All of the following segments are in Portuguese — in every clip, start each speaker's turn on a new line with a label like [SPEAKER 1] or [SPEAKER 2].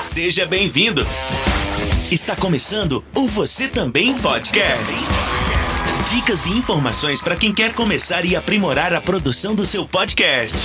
[SPEAKER 1] Seja bem-vindo. Está começando o Você Também Podcast. Dicas e informações para quem quer começar e aprimorar a produção do seu podcast.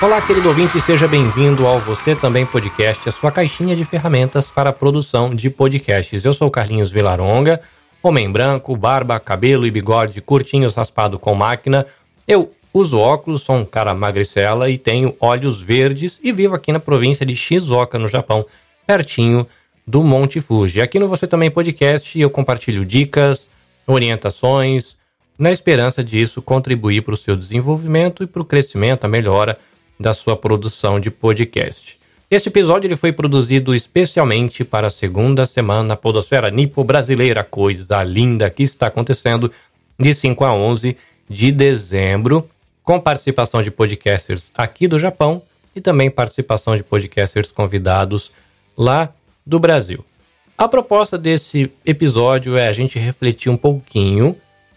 [SPEAKER 2] Olá, querido ouvinte, seja bem-vindo ao Você Também Podcast, a sua caixinha de ferramentas para a produção de podcasts. Eu sou Carlinhos Vilaronga, homem branco, barba, cabelo e bigode curtinhos raspado com máquina. Eu uso óculos, sou um cara magricela e tenho olhos verdes e vivo aqui na província de Shizuoka, no Japão, pertinho do Monte Fuji. Aqui no Você Também Podcast eu compartilho dicas, orientações, na esperança disso contribuir para o seu desenvolvimento e para o crescimento, a melhora da sua produção de podcast. Este episódio ele foi produzido especialmente para a segunda semana Podosfera Nipo Brasileira, coisa linda que está acontecendo de 5 a 11 de dezembro, com participação de podcasters aqui do Japão e também participação de podcasters convidados lá do Brasil. A proposta desse episódio é a gente refletir um pouquinho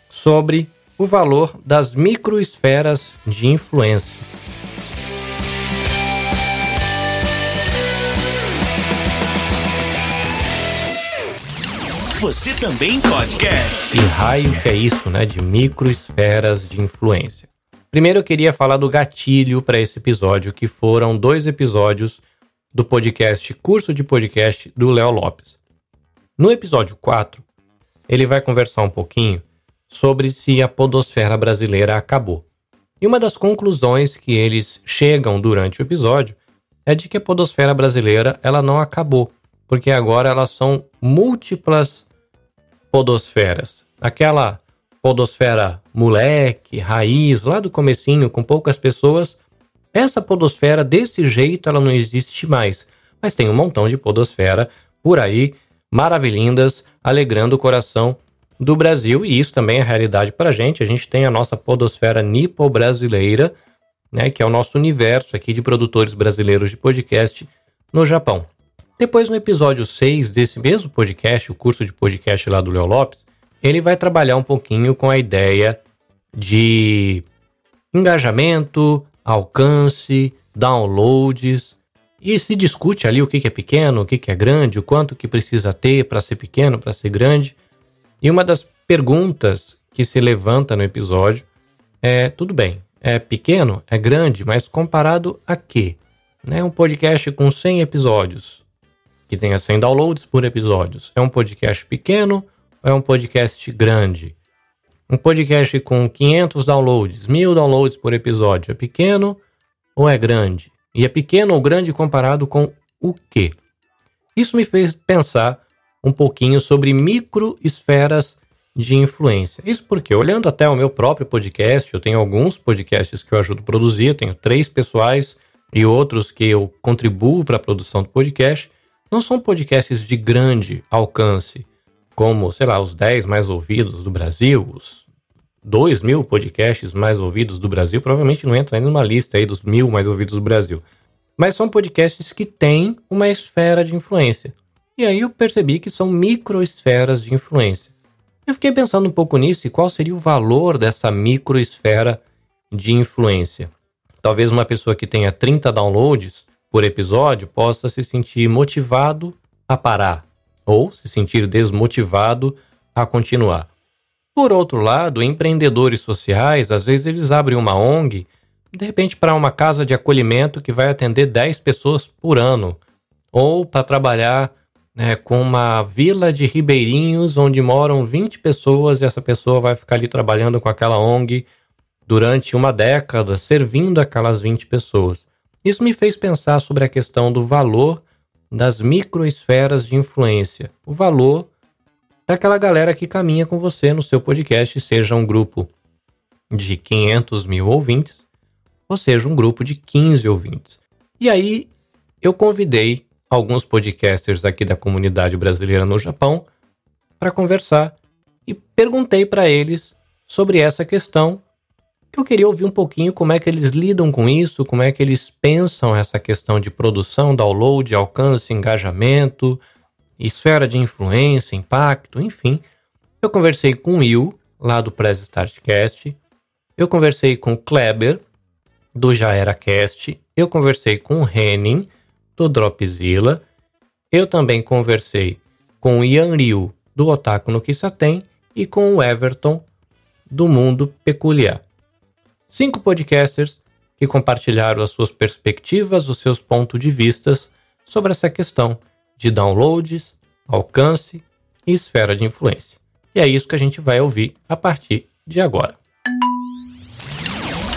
[SPEAKER 2] sobre o valor das microesferas de influência.
[SPEAKER 1] Você Também Podcast.
[SPEAKER 2] Que raio que é isso, né? De microesferas de influência. Primeiro eu queria falar do gatilho para esse episódio, que foram dois episódios do podcast Curso de Podcast do Léo Lopes. No episódio 4, ele vai conversar um pouquinho sobre se a podosfera brasileira acabou. E uma das conclusões que eles chegam durante o episódio é de que a podosfera brasileira ela não acabou, porque agora elas são múltiplas podosferas. Aquela podosfera moleque, raiz, lá do comecinho, com poucas pessoas, essa podosfera desse jeito ela não existe mais. Mas tem um montão de podosfera por aí, maravilhindas, alegrando o coração do Brasil, e isso também é realidade para a gente. A gente tem a nossa podosfera nipo-brasileira, né, que é o nosso universo aqui de produtores brasileiros de podcast no Japão. Depois, no episódio 6 desse mesmo podcast, o curso de podcast lá do Léo Lopes, ele vai trabalhar um pouquinho com a ideia de engajamento, alcance, downloads, e se discute ali o que é pequeno, o que é grande, o quanto que precisa ter para ser pequeno, para ser grande. E uma das perguntas que se levanta no episódio é: tudo bem, é pequeno, é grande, mas comparado a quê? Né? Um podcast com 100 episódios, que tenha 100 downloads por episódios. É um podcast pequeno é um podcast grande? Um podcast com 500 downloads, 1000 downloads por episódio, é pequeno ou é grande? E é pequeno ou grande comparado com o quê? Isso me fez pensar um pouquinho sobre microesferas de influência. Isso porque, olhando até o meu próprio podcast, eu tenho alguns podcasts que eu ajudo a produzir, tenho três pessoais e outros que eu contribuo para a produção do podcast não são podcasts de grande alcance, como, sei lá, os 10 mais ouvidos do Brasil, os 2 mil podcasts mais ouvidos do Brasil, provavelmente não entra numa lista aí dos mil mais ouvidos do Brasil. Mas são podcasts que têm uma esfera de influência. E aí eu percebi que são microesferas de influência. Eu fiquei pensando um pouco nisso e qual seria o valor dessa microesfera de influência. Talvez uma pessoa que tenha 30 downloads por episódio possa se sentir motivado a parar ou se sentir desmotivado a continuar. Por outro lado, empreendedores sociais, às vezes eles abrem uma ONG, de repente para uma casa de acolhimento que vai atender 10 pessoas por ano, ou para trabalhar né, com uma vila de ribeirinhos onde moram 20 pessoas e essa pessoa vai ficar ali trabalhando com aquela ONG durante uma década, servindo aquelas 20 pessoas. Isso me fez pensar sobre a questão do valor das microesferas de influência, o valor daquela galera que caminha com você no seu podcast, seja um grupo de 500 mil ouvintes, ou seja, um grupo de 15 ouvintes. E aí eu convidei alguns podcasters aqui da comunidade brasileira no Japão para conversar e perguntei para eles sobre essa questão que eu queria ouvir um pouquinho como é que eles lidam com isso, como é que eles pensam essa questão de produção, download, alcance, engajamento, esfera de influência, impacto, enfim. Eu conversei com o Will, lá do Press Startcast. Eu conversei com o Kleber, do Já Era Cast, eu conversei com o Henning, do Dropzilla, eu também conversei com o Ian Ryu, do Otaku no Kisaten, e com o Everton, do Mundo Peculiar. Cinco podcasters que compartilharam as suas perspectivas, os seus pontos de vistas sobre essa questão de downloads, alcance e esfera de influência. E é isso que a gente vai ouvir a partir de agora.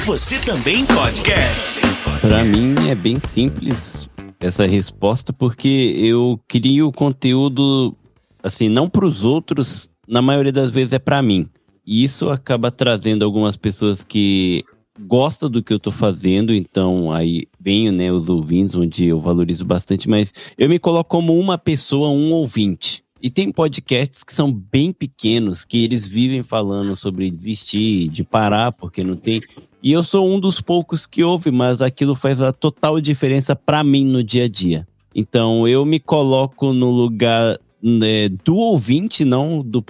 [SPEAKER 1] Você também podcast.
[SPEAKER 3] Para mim é bem simples essa resposta porque eu crio conteúdo assim não para os outros, na maioria das vezes é para mim. E isso acaba trazendo algumas pessoas que gostam do que eu tô fazendo, então aí venho, né, os ouvintes, onde eu valorizo bastante, mas eu me coloco como uma pessoa, um ouvinte. E tem podcasts que são bem pequenos, que eles vivem falando sobre desistir, de parar, porque não tem. E eu sou um dos poucos que ouve, mas aquilo faz a total diferença para mim no dia a dia. Então eu me coloco no lugar né, do ouvinte, não do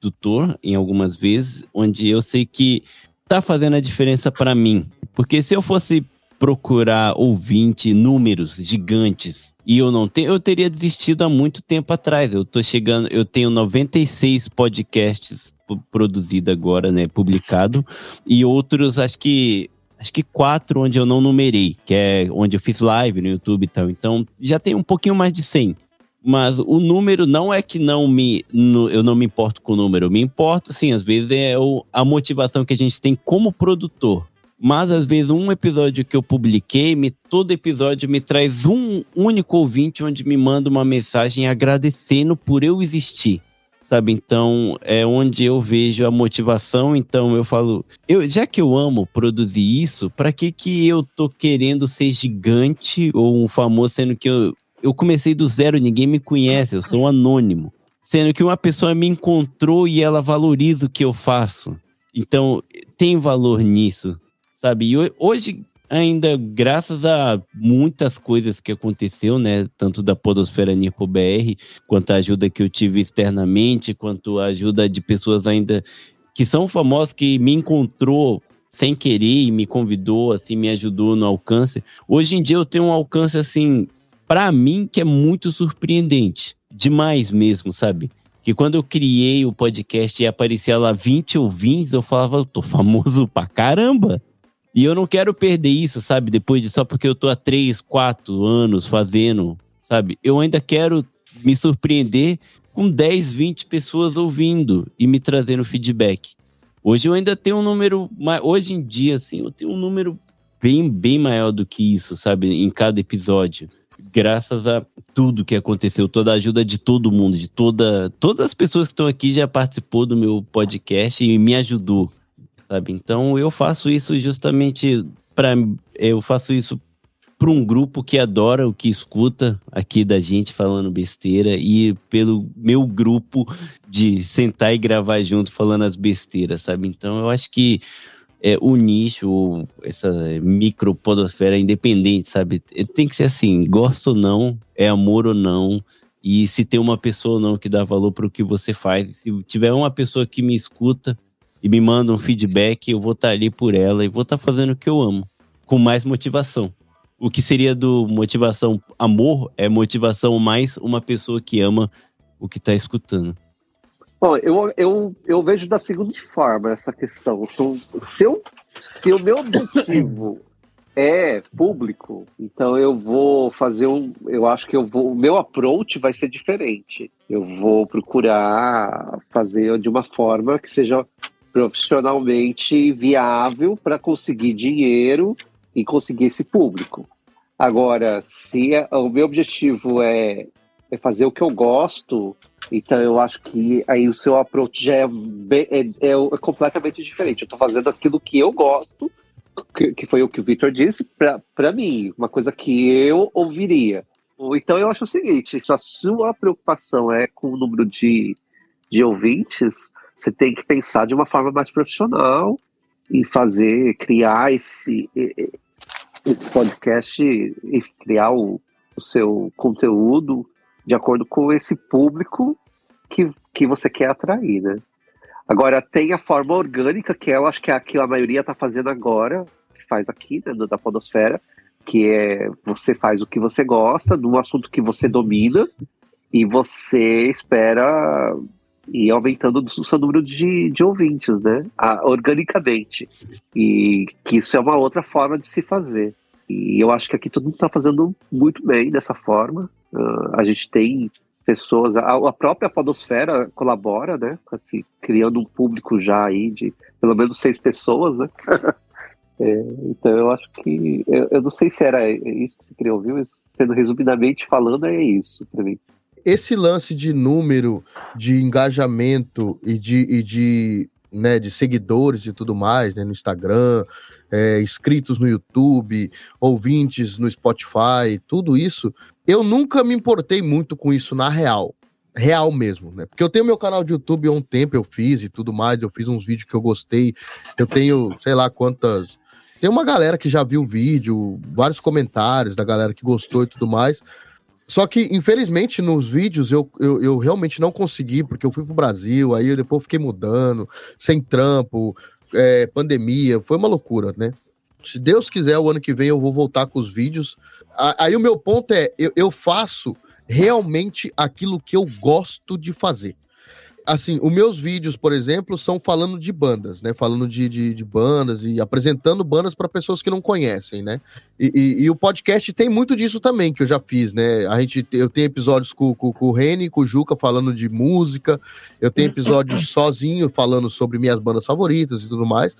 [SPEAKER 3] produtor, em algumas vezes, onde eu sei que tá fazendo a diferença para mim. Porque se eu fosse procurar ouvinte, números gigantes, e eu não tenho, eu teria desistido há muito tempo atrás. Eu tô chegando, eu tenho 96 podcasts produzidos agora, né, publicado, e outros, acho que acho que quatro onde eu não numerei, que é onde eu fiz live no YouTube e tal. Então, já tem um pouquinho mais de 100. Mas o número não é que não me, no, eu não me importo com o número, eu me importo sim, às vezes é o, a motivação que a gente tem como produtor. Mas às vezes um episódio que eu publiquei, me, todo episódio me traz um único ouvinte onde me manda uma mensagem agradecendo por eu existir. Sabe? Então é onde eu vejo a motivação. Então eu falo, eu, já que eu amo produzir isso, para que que eu tô querendo ser gigante ou um famoso, sendo que eu, eu comecei do zero, ninguém me conhece, eu sou um anônimo. Sendo que uma pessoa me encontrou e ela valoriza o que eu faço. Então, tem valor nisso, sabe? E hoje, ainda, graças a muitas coisas que aconteceu, né? Tanto da Podosfera Nipo BR, quanto a ajuda que eu tive externamente, quanto a ajuda de pessoas ainda que são famosas, que me encontrou sem querer e me convidou, assim, me ajudou no alcance. Hoje em dia eu tenho um alcance, assim, para mim que é muito surpreendente. Demais mesmo, sabe? Que quando eu criei o podcast e aparecia lá 20 ouvintes, eu falava, eu tô famoso pra caramba. E eu não quero perder isso, sabe? Depois de só porque eu tô há 3, 4 anos fazendo, sabe? Eu ainda quero me surpreender com 10, 20 pessoas ouvindo e me trazendo feedback. Hoje eu ainda tenho um número, hoje em dia, assim, eu tenho um número bem, bem maior do que isso, sabe? Em cada episódio graças a tudo que aconteceu, toda a ajuda de todo mundo, de toda, todas as pessoas que estão aqui já participou do meu podcast e me ajudou, sabe? Então eu faço isso justamente para eu faço isso para um grupo que adora o que escuta aqui da gente falando besteira e pelo meu grupo de sentar e gravar junto falando as besteiras, sabe? Então eu acho que é, o nicho, essa micropodosfera independente, sabe? É, tem que ser assim, gosta ou não, é amor ou não, e se tem uma pessoa ou não que dá valor para o que você faz, se tiver uma pessoa que me escuta e me manda um feedback, eu vou estar tá ali por ela e vou estar tá fazendo o que eu amo, com mais motivação. O que seria do motivação amor é motivação mais uma pessoa que ama o que está escutando.
[SPEAKER 4] Bom, eu, eu, eu vejo da seguinte forma essa questão. Então, se, eu, se o meu objetivo é público, então eu vou fazer um. Eu acho que eu vou. O meu approach vai ser diferente. Eu vou procurar fazer de uma forma que seja profissionalmente viável para conseguir dinheiro e conseguir esse público. Agora, se é, o meu objetivo é, é fazer o que eu gosto, então eu acho que aí o seu approach já é, bem, é, é, é completamente diferente. Eu estou fazendo aquilo que eu gosto, que, que foi o que o Victor disse, para mim, uma coisa que eu ouviria. Então eu acho o seguinte: se a sua preocupação é com o número de, de ouvintes, você tem que pensar de uma forma mais profissional e fazer, criar esse, esse podcast e criar o, o seu conteúdo de acordo com esse público que, que você quer atrair, né? Agora, tem a forma orgânica, que eu acho que é a que a maioria está fazendo agora, faz aqui, né, da Podosfera, que é você faz o que você gosta, de um assunto que você domina, e você espera ir aumentando o seu número de, de ouvintes, né? Organicamente. E que isso é uma outra forma de se fazer. E eu acho que aqui todo mundo está fazendo muito bem dessa forma. Uh, a gente tem pessoas, a, a, própria Podosfera colabora, né? Assim, criando um público já aí de pelo menos seis pessoas, né? é, então eu acho que. Eu, eu, não sei se era isso que você queria ouvir, mas sendo resumidamente falando, é isso para mim
[SPEAKER 5] esse lance de número, de engajamento e de, e de, né, de seguidores e tudo mais, né, no Instagram, é, inscritos no YouTube, ouvintes no Spotify, tudo isso, eu nunca me importei muito com isso na real. Real mesmo, né? Porque eu tenho meu canal de YouTube há um tempo, eu fiz e tudo mais, eu fiz uns vídeos que eu gostei, eu tenho, sei lá quantas. Tem uma galera que já viu o vídeo, vários comentários da galera que gostou e tudo mais. Só que, infelizmente, nos vídeos eu, eu, eu, realmente não consegui, porque eu fui pro Brasil, aí eu depois fiquei mudando, sem trampo, é, pandemia, foi uma loucura, né? Se Deus quiser, o ano que vem eu vou voltar com os vídeos. Aí o meu ponto é: eu, eu faço realmente aquilo que eu gosto de fazer assim, os meus vídeos, por exemplo, são falando de bandas, né? Falando de, de, de bandas e apresentando bandas para pessoas que não conhecem, né? E, e, e, o podcast tem muito disso também, que eu já fiz, né? A gente, eu tenho episódios com, com, com o Reni, com o Juca falando de música, eu tenho episódios sozinho falando sobre minhas bandas favoritas e tudo mais.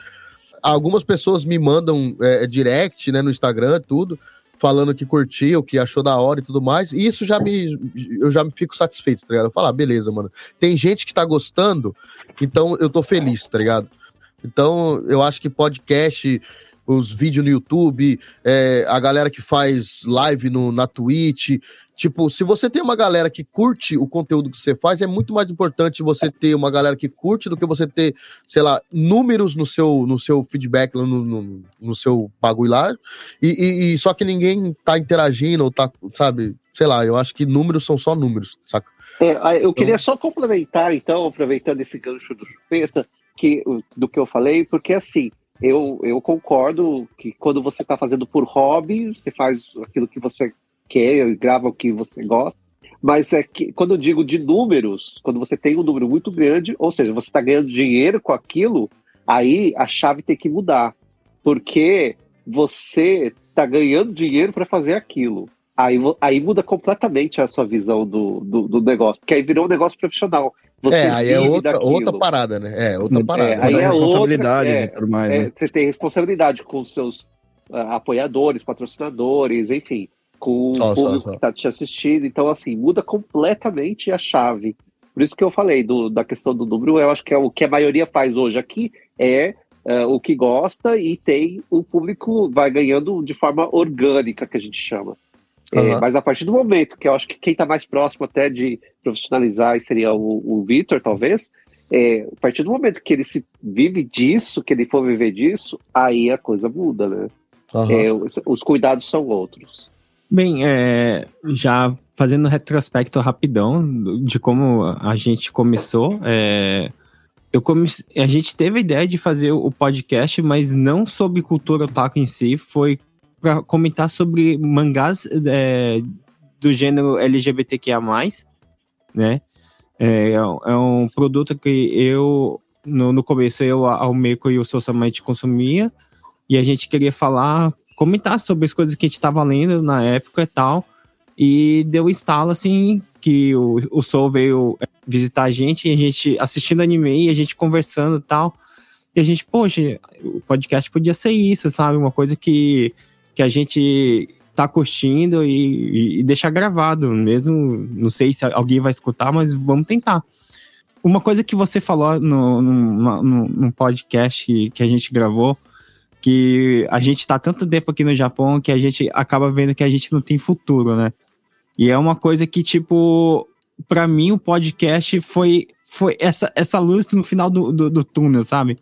[SPEAKER 5] Algumas pessoas me mandam é, direct, né, no Instagram, tudo falando que curtiu, que achou da hora e tudo mais. E isso já me. Eu já me fico satisfeito, tá ligado? Eu falo, ah, beleza, mano. Tem gente que tá gostando, então eu tô feliz, tá ligado? Então, eu acho que podcast, os vídeos no YouTube, é, a galera que faz live no, na Twitch, Tipo, se você tem uma galera que curte o conteúdo que você faz, é muito mais importante você ter uma galera que curte do que você ter, sei lá, números no seu, no seu feedback, no, no, no seu bagulho lá. E, e, e, só que ninguém tá interagindo ou tá, sabe? Sei lá, eu acho que números são só números, saca?
[SPEAKER 4] É, eu queria então... só complementar, então, aproveitando esse gancho do Chupeta, que, do que eu falei, porque assim, eu, eu concordo que quando você está fazendo por hobby, você faz aquilo que você quer, grava o que você gosta. Mas é que quando eu digo de números, quando você tem um número muito grande, ou seja, você está ganhando dinheiro com aquilo, aí a chave tem que mudar. Porque você está ganhando dinheiro para fazer aquilo. Aí, aí muda completamente a sua visão do, do, do, negócio, porque aí virou um negócio profissional.
[SPEAKER 5] Você é, aí é outra, outra parada, né? É, outra parada. É,
[SPEAKER 4] aí é responsabilidade outra, é, e tudo mais. É, né? Você tem responsabilidade com os seus uh, apoiadores, patrocinadores, enfim com só, o público só, só. que está te assistindo. Então, assim, muda completamente a chave. Por isso que eu falei do, da questão do número, eu acho que é o que a maioria faz hoje aqui é uh, o que gosta e tem o público vai ganhando de forma orgânica, que a gente chama. Uhum. É, mas a partir do momento que eu acho que quem está mais próximo até de profissionalizar seria o, o Vitor, talvez, é, a partir do momento que ele se vive disso, que ele for viver disso, aí a coisa muda, né? Uhum. É, os, os cuidados são outros.
[SPEAKER 6] Bem, é, já fazendo retrospecto rapidão de como a gente começou, é, eu comece, a gente teve a ideia de fazer o podcast, mas não sobre cultura otaku em si, foi para comentar sobre mangás é, do gênero LGBTQIA+, né? É, é um produto que eu, no, no começo, eu, ao Meiko e o Sosamite consumia, e a gente queria falar, comentar sobre as coisas que a gente estava lendo na época e tal. E deu instalo, assim, que o, o veio visitar a gente, e a gente assistindo anime, e a gente conversando e tal. E a gente, poxa, o podcast podia ser isso, sabe? Uma coisa que, que a gente tá curtindo e, e deixar gravado, mesmo. Não sei se alguém vai escutar, mas vamos tentar. Uma coisa que você falou no, no, no, no podcast que, que a gente gravou que a gente tá tanto tempo aqui no Japão que a gente acaba vendo que a gente não tem futuro, né? E é uma coisa que, tipo, para mim o podcast foi, foi essa, essa luz no final do, do, do túnel, sabe?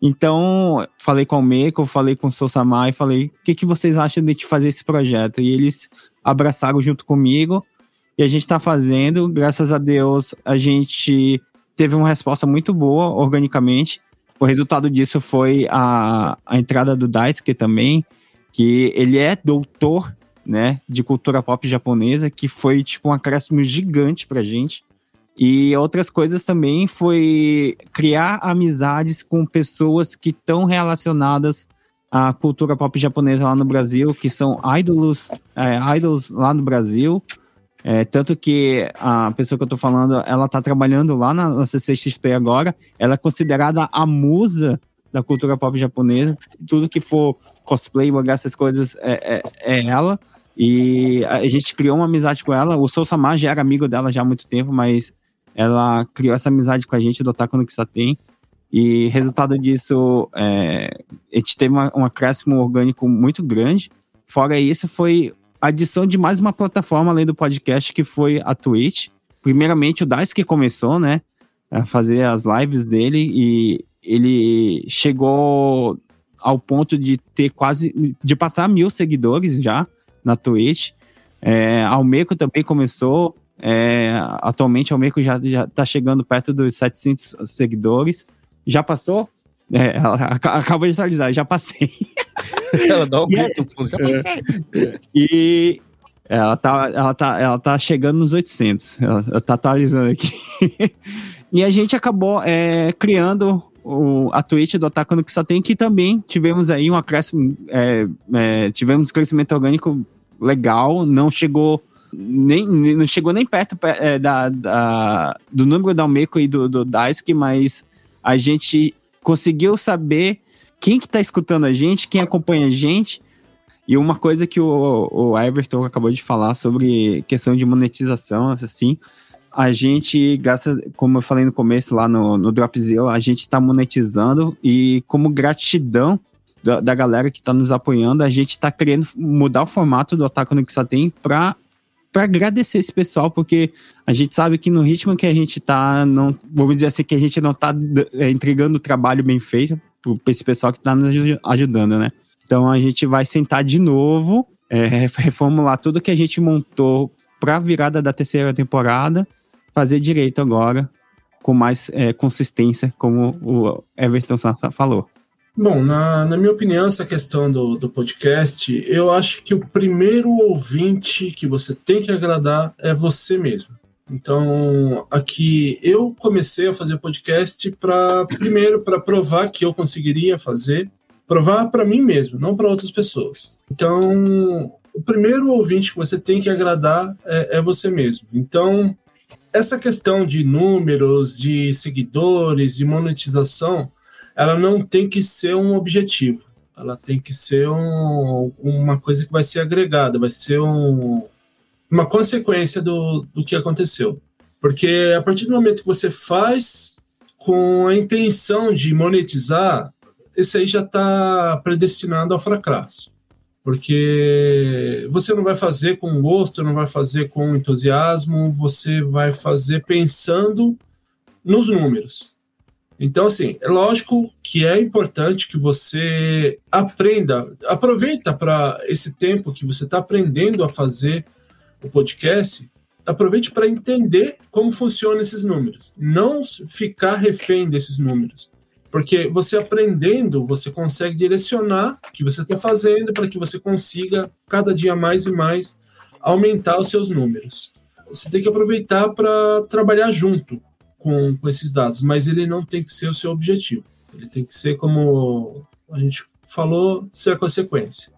[SPEAKER 6] Então, falei com o Meiko, falei com o Sousama e falei, o que, que vocês acham de fazer esse projeto? E eles abraçaram junto comigo e a gente tá fazendo. Graças a Deus, a gente teve uma resposta muito boa, organicamente. o resultado disso foi a, a entrada do Daisuke também, que ele é doutor, né, de cultura pop japonesa, que foi, tipo, um acréscimo gigante pra gente. E outras coisas também foi criar amizades com pessoas que estão relacionadas à cultura pop japonesa lá no Brasil, que são ídolos, é, idols lá no Brasil. É, tanto que a pessoa que eu tô falando, ela tá trabalhando lá na, na CCXP agora. Ela é considerada a musa da cultura pop japonesa. Tudo que for cosplay, mangá, essas coisas, é, é, é, ela. E a gente criou uma amizade com ela. O Sou Samar já era amigo dela já há muito tempo, mas ela criou essa amizade com a gente do Otaku no tem E resultado disso, é, a gente teve uma, um acréscimo orgânico muito grande. Fora isso, foi adição de mais uma plataforma além do podcast, que foi a Twitch. Primeiramente, o Dice que começou, né? A fazer as lives dele e ele chegou ao ponto de ter quase. de passar mil seguidores já na Twitch. É, Almeco também começou. É, atualmente, Almeco já, já tá chegando perto dos 700 seguidores. Já passou? É, ela acaba de atualizar, já passei.
[SPEAKER 5] ela dá um grito no fundo, já passei.
[SPEAKER 6] E ela tá, ela, tá, ela tá chegando nos 800. Ela, ela tá atualizando aqui. e a gente acabou é, criando o, a Twitch do Otaku no tem que também tivemos aí um acréscimo, é, é, tivemos crescimento orgânico legal, não chegou nem, não chegou nem perto é, da, da, do número da Almeco e do, do Daisuke, mas a gente conseguiu saber quem que tá escutando a gente, quem acompanha a gente. E uma coisa que o, o Everton acabou de falar sobre questão de monetização, assim, a gente gasta, como eu falei no começo lá no, no Dropzilla, a gente está monetizando e como gratidão da, da, galera que está nos apoiando, a gente está querendo mudar o formato do Otaku no tem para para agradecer esse pessoal, porque a gente sabe que no ritmo que a gente tá, não, vamos dizer assim, que a gente não tá é, entregando o trabalho bem feito para esse pessoal que tá nos ajudando, né? Então a gente vai sentar de novo, é, reformular tudo que a gente montou para a virada da terceira temporada, fazer direito agora, com mais é, consistência, como o Everton Sassa falou.
[SPEAKER 7] Bom, na, na minha opinião, essa questão do, do podcast, eu acho que o primeiro ouvinte que você tem que agradar é você mesmo. Então, aqui eu comecei a fazer podcast para primeiro para provar que eu conseguiria fazer, provar para mim mesmo, não para outras pessoas. Então, o primeiro ouvinte que você tem que agradar é, é você mesmo. Então, essa questão de números, de seguidores, de monetização, ela não tem que ser um objetivo. Ela tem que ser um, uma coisa que vai ser agregada, vai ser um, uma consequência do, do que aconteceu. Porque a partir do momento que você faz com a intenção de monetizar, esse aí já está predestinado ao fracasso. Porque você não vai fazer com gosto, não vai fazer com entusiasmo, você vai fazer pensando nos números. Então, assim, é lógico que é importante que você aprenda, aproveita para esse tempo que você está aprendendo a fazer o podcast, aproveite para entender como funcionam esses números, não ficar refém desses números. Porque você aprendendo, você consegue direcionar o que você está fazendo para que você consiga cada dia mais e mais aumentar os seus números. Você tem que aproveitar para trabalhar junto com, com esses dados, mas ele não tem que ser o seu objetivo. Ele tem que ser, como a gente falou, ser a consequência.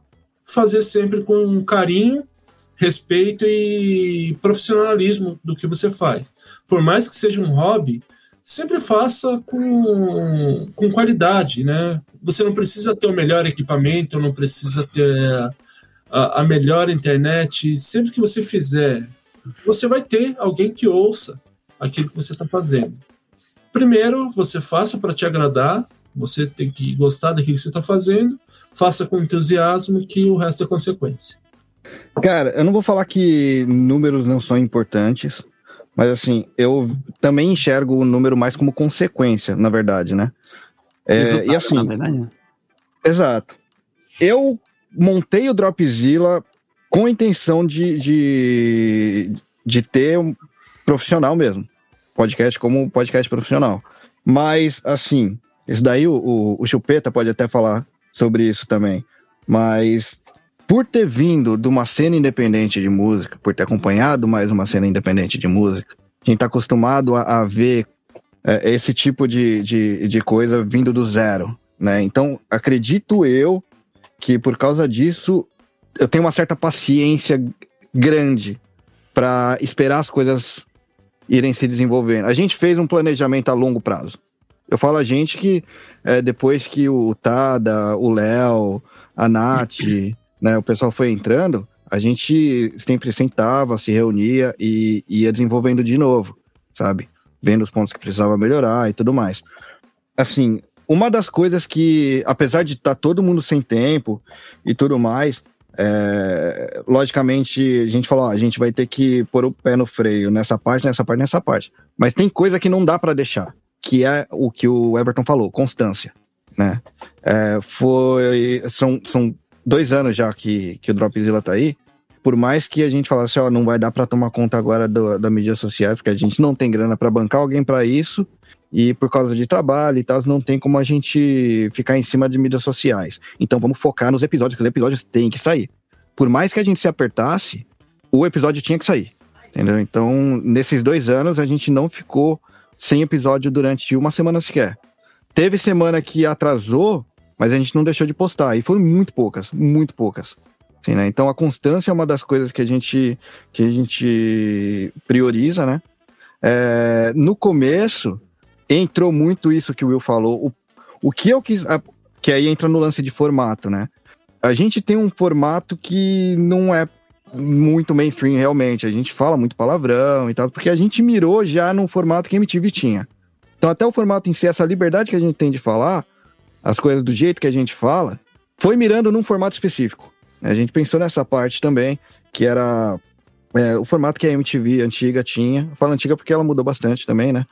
[SPEAKER 7] Fazer sempre com carinho, respeito e profissionalismo do que você faz. Por mais que seja um hobby, sempre faça com, com qualidade, né? Você não precisa ter o melhor equipamento, não precisa ter a, a melhor internet. Sempre que você fizer, você vai ter alguém que ouça aquilo que você está fazendo. Primeiro, você faça para te agradar, você tem que gostar daquilo que você está fazendo, faça com entusiasmo, que o resto é consequência.
[SPEAKER 8] Cara, eu não vou falar que números não são importantes, mas assim, eu também enxergo o número mais como consequência, na verdade, né? É, e assim. Verdade, Exato. Eu montei o Dropzilla com a intenção de, de, de ter profissional mesmo. Podcast como podcast profissional. Mas, assim, Isso daí o, o, o Chupeta pode até falar sobre isso também. Mas por ter vindo de uma cena independente de música, por ter acompanhado mais uma cena independente de música, a gente tá acostumado a, a ver é, esse tipo de, de, de coisa vindo do zero, né? Então, acredito eu que por causa disso eu tenho uma certa paciência grande para esperar as coisas irem se desenvolvendo. A gente fez um planejamento a longo prazo. Eu falo a gente que é, depois que o Tada, o Léo, a Nath, né, o pessoal foi entrando, a gente sempre sentava, se reunia e ia desenvolvendo de novo, sabe? Vendo os pontos que precisava melhorar e tudo mais. Assim, uma das coisas que, apesar de estar tá todo mundo sem tempo e tudo mais, é, logicamente a gente falou, ó, a gente vai ter que pôr o pé no freio nessa parte, nessa parte, nessa parte. Mas tem coisa que não dá para deixar, que é o que o Everton falou, constância, né? É, foi, são, são dois anos já que, que o Dropzilla tá aí, por mais que a gente falasse, ó, não vai dar para tomar conta agora do, da mídia social, porque a gente não tem grana para bancar alguém para isso, e por causa de trabalho e tal, não tem como a gente ficar em cima de mídias sociais. Então vamos focar nos episódios, que os episódios têm que sair. Por mais que a gente se apertasse, o episódio tinha que sair. Entendeu? Então, nesses dois anos, a gente não ficou sem episódio durante uma semana sequer. Teve semana que atrasou, mas a gente não deixou de postar. E foram muito poucas, muito poucas. Assim, né? Então a constância é uma das coisas que a gente, que a gente prioriza, né? É, no começo, entrou muito isso que o Will falou. O, o que eu quis. Que aí entra no lance de formato, né? A gente tem um formato que não é muito mainstream realmente. A gente fala muito palavrão e tal, porque a gente mirou já num formato que a MTV tinha. Então, até o formato em si, essa liberdade que a gente tem de falar, as coisas do jeito que a gente fala, foi mirando num formato específico. A gente pensou nessa parte também, que era é, o formato que a MTV antiga tinha. Eu falo antiga porque ela mudou bastante também, né?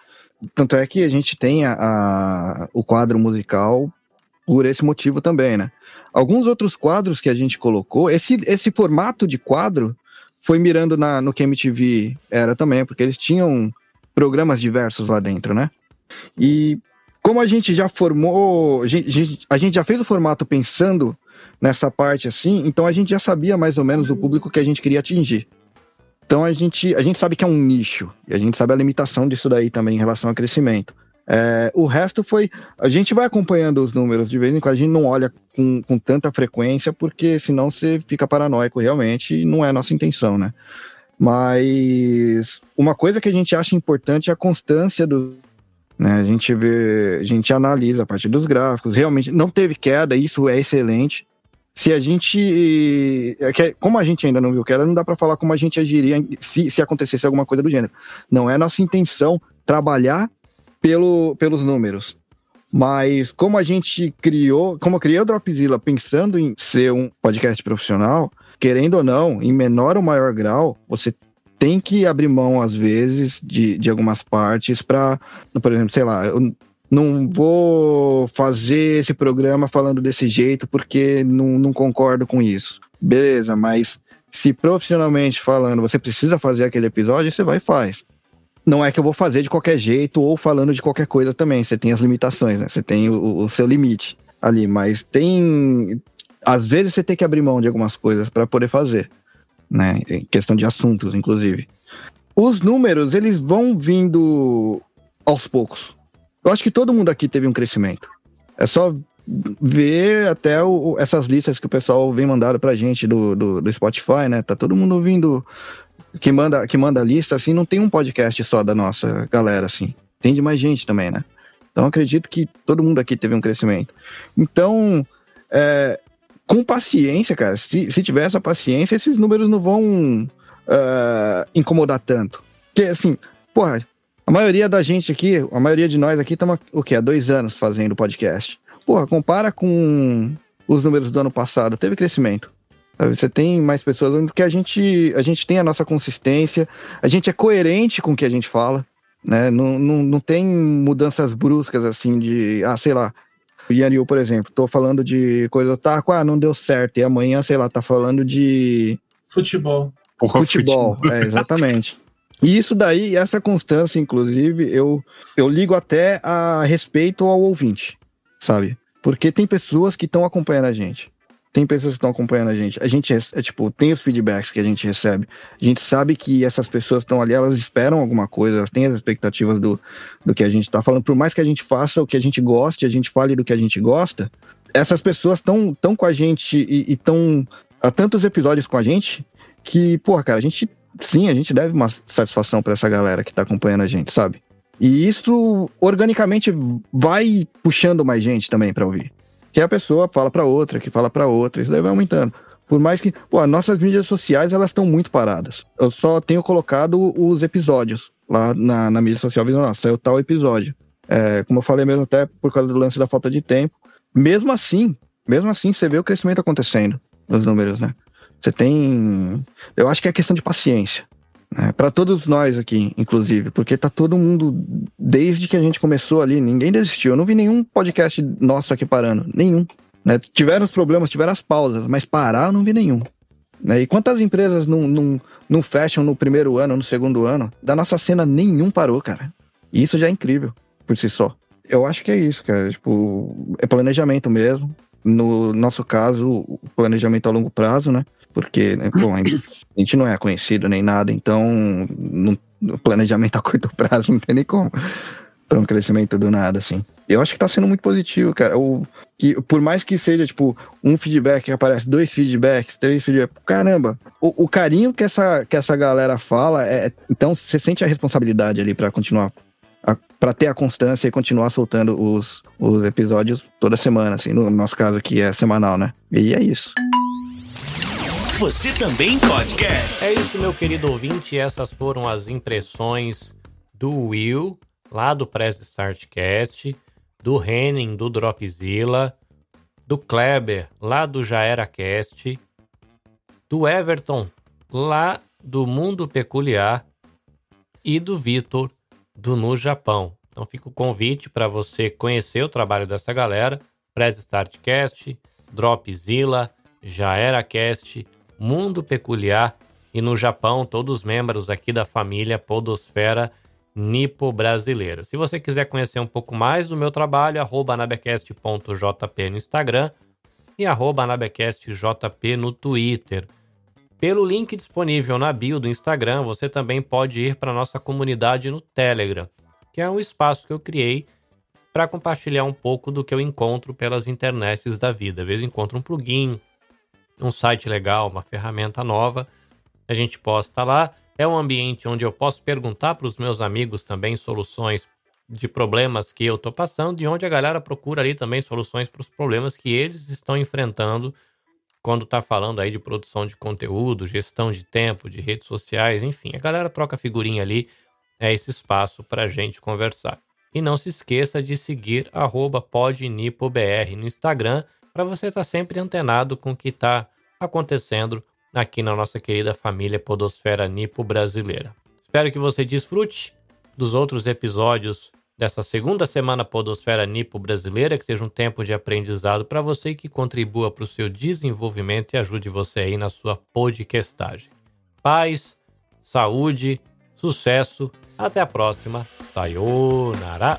[SPEAKER 8] Tanto é que a gente tem a, a, o quadro musical por esse motivo também, né? Alguns outros quadros que a gente colocou, esse, esse formato de quadro foi mirando na, no que MTV era também, porque eles tinham programas diversos lá dentro, né? E como a gente já formou, a gente, a gente já fez o formato pensando nessa parte assim, então a gente já sabia mais ou menos o público que a gente queria atingir. Então a gente, a gente sabe que é um nicho, e a gente sabe a limitação disso daí também em relação ao crescimento. É, o resto foi. A gente vai acompanhando os números de vez em quando, a gente não olha com, com tanta frequência, porque senão você fica paranoico realmente, e não é a nossa intenção, né? Mas uma coisa que a gente acha importante é a constância do, né? A gente vê, a gente analisa a partir dos gráficos, realmente não teve queda, isso é excelente. Se a gente. É como a gente ainda não viu queda, não dá para falar como a gente agiria se, se acontecesse alguma coisa do gênero. Não é nossa intenção trabalhar pelo, pelos números. Mas como a gente criou, como eu criei o Dropzilla pensando em ser um podcast profissional, querendo ou não, em menor ou maior grau, você tem que abrir mão, às vezes, de, de algumas partes para, por exemplo, sei lá, não vou fazer esse programa falando desse jeito porque não, não concordo com isso. Beleza, mas se profissionalmente falando você precisa fazer aquele episódio, você vai e faz. Não é que eu vou fazer de qualquer jeito ou falando de qualquer coisa também. Você tem as limitações, né? Você tem o, o seu limite ali, mas tem. Às vezes você tem que abrir mão de algumas coisas para poder fazer né? Em questão de assuntos, inclusive. Os números, eles vão vindo aos poucos. Eu acho que todo mundo aqui teve um crescimento. É só ver até o, essas listas que o pessoal vem mandando pra gente do, do, do, Spotify, né? Tá todo mundo ouvindo que manda, que manda lista, assim, não tem um podcast só da nossa galera, assim. Tem de mais gente também, né? Então acredito que todo mundo aqui teve um crescimento. Então, é, com paciência, cara. Se, se tiver essa paciência, esses números não vão uh, incomodar tanto. Porque, assim, porra, a maioria da gente aqui, a maioria de nós aqui, estamos o quê? Há dois anos fazendo podcast. Porra, compara com os números do ano passado, teve crescimento. Você tem mais pessoas, porque a gente, a gente tem a nossa consistência, a gente é coerente com o que a gente fala, né? Não, não, não tem mudanças bruscas assim de, ah, sei lá, Yanryu, por exemplo, tô falando de coisa otaku, ah, não deu certo, e amanhã, sei lá, tá falando de.
[SPEAKER 7] Futebol.
[SPEAKER 8] Porra, futebol, futebol. é, exatamente. E isso daí, essa constância, inclusive, eu, eu ligo até a respeito ao ouvinte. sabe? Porque tem pessoas que estão acompanhando a gente. Tem pessoas que estão acompanhando a gente. A gente é, tipo, tem os feedbacks que a gente recebe. A gente sabe que essas pessoas estão ali, elas esperam alguma coisa, elas têm as expectativas do, do que a gente está falando. Por mais que a gente faça o que a gente goste, a gente fale do que a gente gosta, essas pessoas estão tão com a gente e estão há tantos episódios com a gente que, porra, cara, a gente sim, a gente deve uma satisfação para essa galera que tá acompanhando a gente, sabe? E isso organicamente vai puxando mais gente também para ouvir. Que a pessoa fala para outra, que fala para outra, isso daí vai aumentando. Por mais que, pô, nossas mídias sociais elas estão muito paradas. Eu só tenho colocado os episódios lá na, na mídia social, dizendo, nossa, saiu tal episódio. É, como eu falei mesmo até por causa do lance da falta de tempo. Mesmo assim, mesmo assim, você vê o crescimento acontecendo nos números, né? Você tem. Eu acho que é questão de paciência. Né? Para todos nós aqui, inclusive, porque tá todo mundo, desde que a gente começou ali, ninguém desistiu. Eu não vi nenhum podcast nosso aqui parando. Nenhum. Né? Tiveram os problemas, tiveram as pausas, mas parar eu não vi nenhum. Né? E quantas empresas não, não, não fecham no primeiro ano, no segundo ano? Da nossa cena, nenhum parou, cara. E isso já é incrível por si só. Eu acho que é isso, cara. Tipo, é planejamento mesmo. No nosso caso, o planejamento a longo prazo, né? Porque, né, bom, a gente não é conhecido nem nada, então no, planejamento a curto prazo não tem nem como para um crescimento do nada, assim. Eu acho que tá sendo muito positivo, cara. O, que, por mais que seja, tipo, um feedback que aparece, dois feedbacks, três feedbacks, caramba, o, o carinho que essa, que essa galera fala, é, então você sente a responsabilidade ali para continuar para ter a constância e continuar soltando os, os episódios toda semana, assim, no nosso caso aqui é semanal, né? E é isso.
[SPEAKER 1] Você também podcast.
[SPEAKER 2] É isso, meu querido ouvinte. Essas foram as impressões do Will, lá do Press Startcast, do Henning, do Dropzilla, do Kleber, lá do Já Era Cast, do Everton, lá do Mundo Peculiar, e do Vitor, do No Japão. Então fica o convite para você conhecer o trabalho dessa galera. Press Startcast, Dropzilla, Já Era Cast, Mundo Peculiar e no Japão, todos membros aqui da família Podosfera Nipo Brasileira. Se você quiser conhecer um pouco mais do meu trabalho, arroba anabecast.jp no Instagram e arroba anabecastjp no Twitter. Pelo link disponível na bio do Instagram, você também pode ir para nossa comunidade no Telegram, que é um espaço que eu criei para compartilhar um pouco do que eu encontro pelas internets da vida. Às vezes encontro um plugin, um site legal, uma ferramenta nova, a gente posta lá. É um ambiente onde eu posso perguntar para os meus amigos também soluções de problemas que eu estou passando e onde a galera procura ali também soluções para os problemas que eles estão enfrentando quando está falando aí de produção de conteúdo, gestão de tempo, de redes sociais, enfim. A galera troca figurinha ali, é esse espaço para a gente conversar. E não se esqueça de seguir podnipobr no Instagram para você estar tá sempre antenado com o que está acontecendo aqui na nossa querida família Podosfera Nipo brasileira. Espero que você desfrute dos outros episódios dessa segunda semana Podosfera Nipo brasileira, que seja um tempo de aprendizado para você e que contribua para o seu desenvolvimento e ajude você aí na sua podcastagem. Paz, saúde, sucesso, até a próxima. Sayonara!